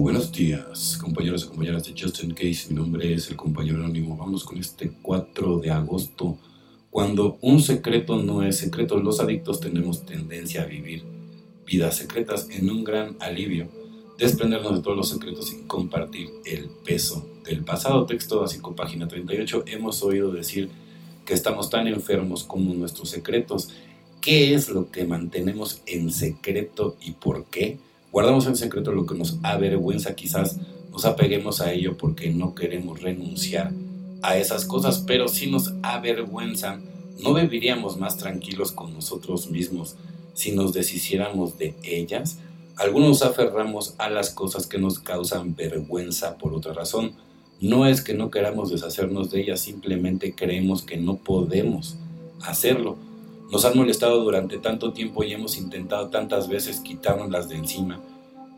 Buenos días, compañeros y compañeras de Justin Case. Mi nombre es el compañero anónimo. Vamos con este 4 de agosto. Cuando un secreto no es secreto, los adictos tenemos tendencia a vivir vidas secretas en un gran alivio, desprendernos de todos los secretos y compartir el peso del pasado. Texto básico, página 38. Hemos oído decir que estamos tan enfermos como nuestros secretos. ¿Qué es lo que mantenemos en secreto y por qué? Guardamos en secreto lo que nos avergüenza, quizás nos apeguemos a ello porque no queremos renunciar a esas cosas, pero si nos avergüenzan, no viviríamos más tranquilos con nosotros mismos si nos deshiciéramos de ellas. Algunos nos aferramos a las cosas que nos causan vergüenza por otra razón. No es que no queramos deshacernos de ellas, simplemente creemos que no podemos hacerlo. Nos han molestado durante tanto tiempo y hemos intentado tantas veces quitárnoslas de encima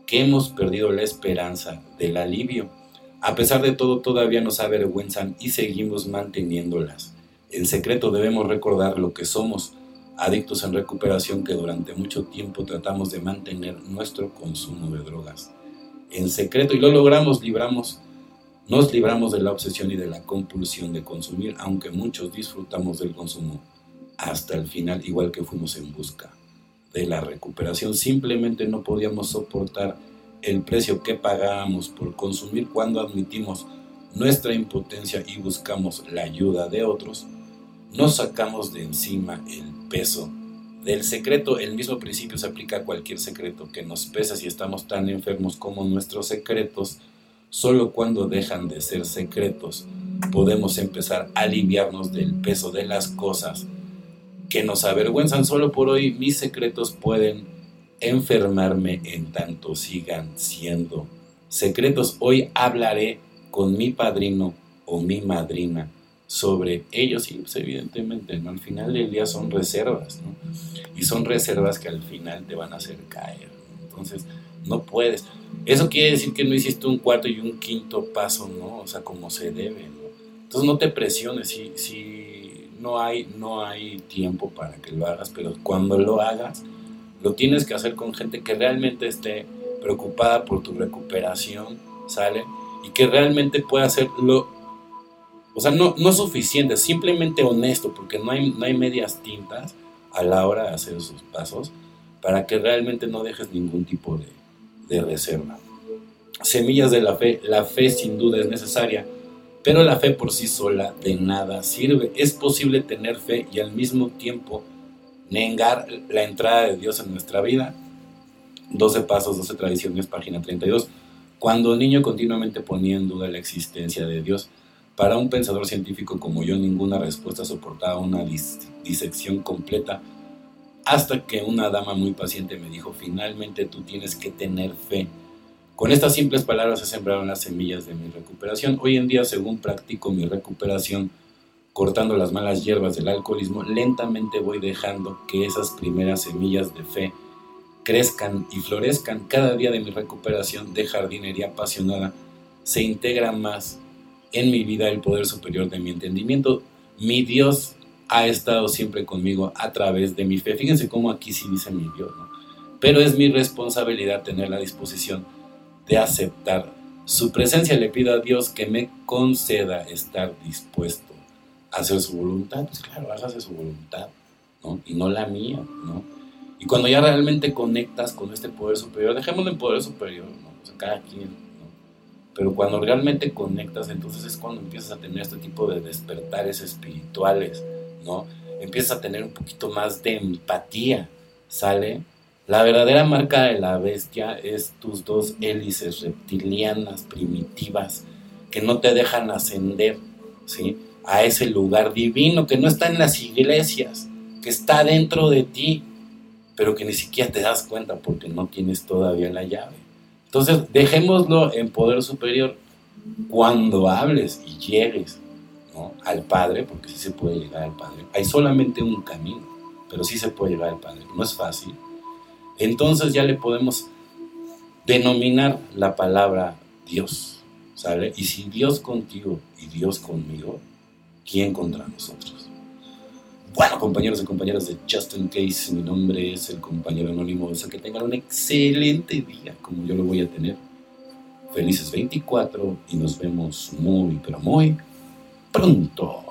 que hemos perdido la esperanza del alivio. A pesar de todo, todavía nos avergüenzan y seguimos manteniéndolas. En secreto debemos recordar lo que somos, adictos en recuperación que durante mucho tiempo tratamos de mantener nuestro consumo de drogas. En secreto, y lo logramos, libramos, nos libramos de la obsesión y de la compulsión de consumir, aunque muchos disfrutamos del consumo hasta el final, igual que fuimos en busca de la recuperación. Simplemente no podíamos soportar el precio que pagábamos por consumir cuando admitimos nuestra impotencia y buscamos la ayuda de otros. Nos sacamos de encima el peso del secreto. El mismo principio se aplica a cualquier secreto que nos pesa si estamos tan enfermos como nuestros secretos. Solo cuando dejan de ser secretos podemos empezar a aliviarnos del peso de las cosas que nos avergüenzan. Solo por hoy, mis secretos pueden enfermarme en tanto sigan siendo secretos. Hoy hablaré con mi padrino o mi madrina sobre ellos. Y pues, evidentemente ¿no? al final del día son reservas y son reservas que al final te van a hacer caer. Entonces no puedes. Eso quiere decir que no hiciste un cuarto y un quinto paso no o sea como se debe ¿no? entonces no te presiones. Si, si no hay, no hay tiempo para que lo hagas, pero cuando lo hagas, lo tienes que hacer con gente que realmente esté preocupada por tu recuperación, ¿sale? Y que realmente pueda hacerlo, o sea, no, no suficiente, simplemente honesto, porque no hay, no hay medias tintas a la hora de hacer esos pasos, para que realmente no dejes ningún tipo de, de reserva. Semillas de la fe, la fe sin duda es necesaria, pero la fe por sí sola de nada sirve. Es posible tener fe y al mismo tiempo negar la entrada de Dios en nuestra vida. 12 pasos, 12 tradiciones, página 32. Cuando el niño continuamente ponía en duda la existencia de Dios, para un pensador científico como yo ninguna respuesta soportaba una disección completa hasta que una dama muy paciente me dijo, finalmente tú tienes que tener fe con estas simples palabras se sembraron las semillas de mi recuperación. Hoy en día, según practico mi recuperación, cortando las malas hierbas del alcoholismo, lentamente voy dejando que esas primeras semillas de fe crezcan y florezcan. Cada día de mi recuperación de jardinería apasionada se integra más en mi vida el poder superior de mi entendimiento. Mi Dios ha estado siempre conmigo a través de mi fe. Fíjense cómo aquí sí dice mi Dios. Pero es mi responsabilidad tener la disposición de aceptar su presencia. Le pido a Dios que me conceda estar dispuesto a hacer su voluntad. Pues claro, hágase su voluntad, ¿no? Y no la mía, ¿no? Y cuando ya realmente conectas con este poder superior, dejémoslo en poder superior, ¿no? O sea, cada quien, ¿no? Pero cuando realmente conectas, entonces es cuando empiezas a tener este tipo de despertares espirituales, ¿no? Empiezas a tener un poquito más de empatía, ¿sale? La verdadera marca de la bestia es tus dos hélices reptilianas primitivas que no te dejan ascender ¿sí? a ese lugar divino que no está en las iglesias, que está dentro de ti, pero que ni siquiera te das cuenta porque no tienes todavía la llave. Entonces, dejémoslo en poder superior cuando hables y llegues al Padre, porque sí se puede llegar al Padre. Hay solamente un camino, pero sí se puede llegar al Padre. No es fácil, entonces ya le podemos denominar la palabra Dios, ¿sale? Y si Dios contigo y Dios conmigo, ¿quién contra nosotros? Bueno, compañeros y compañeras de Justin Case, mi nombre es el compañero anónimo. O sea, que tengan un excelente día, como yo lo voy a tener. Felices 24 y nos vemos muy, pero muy pronto.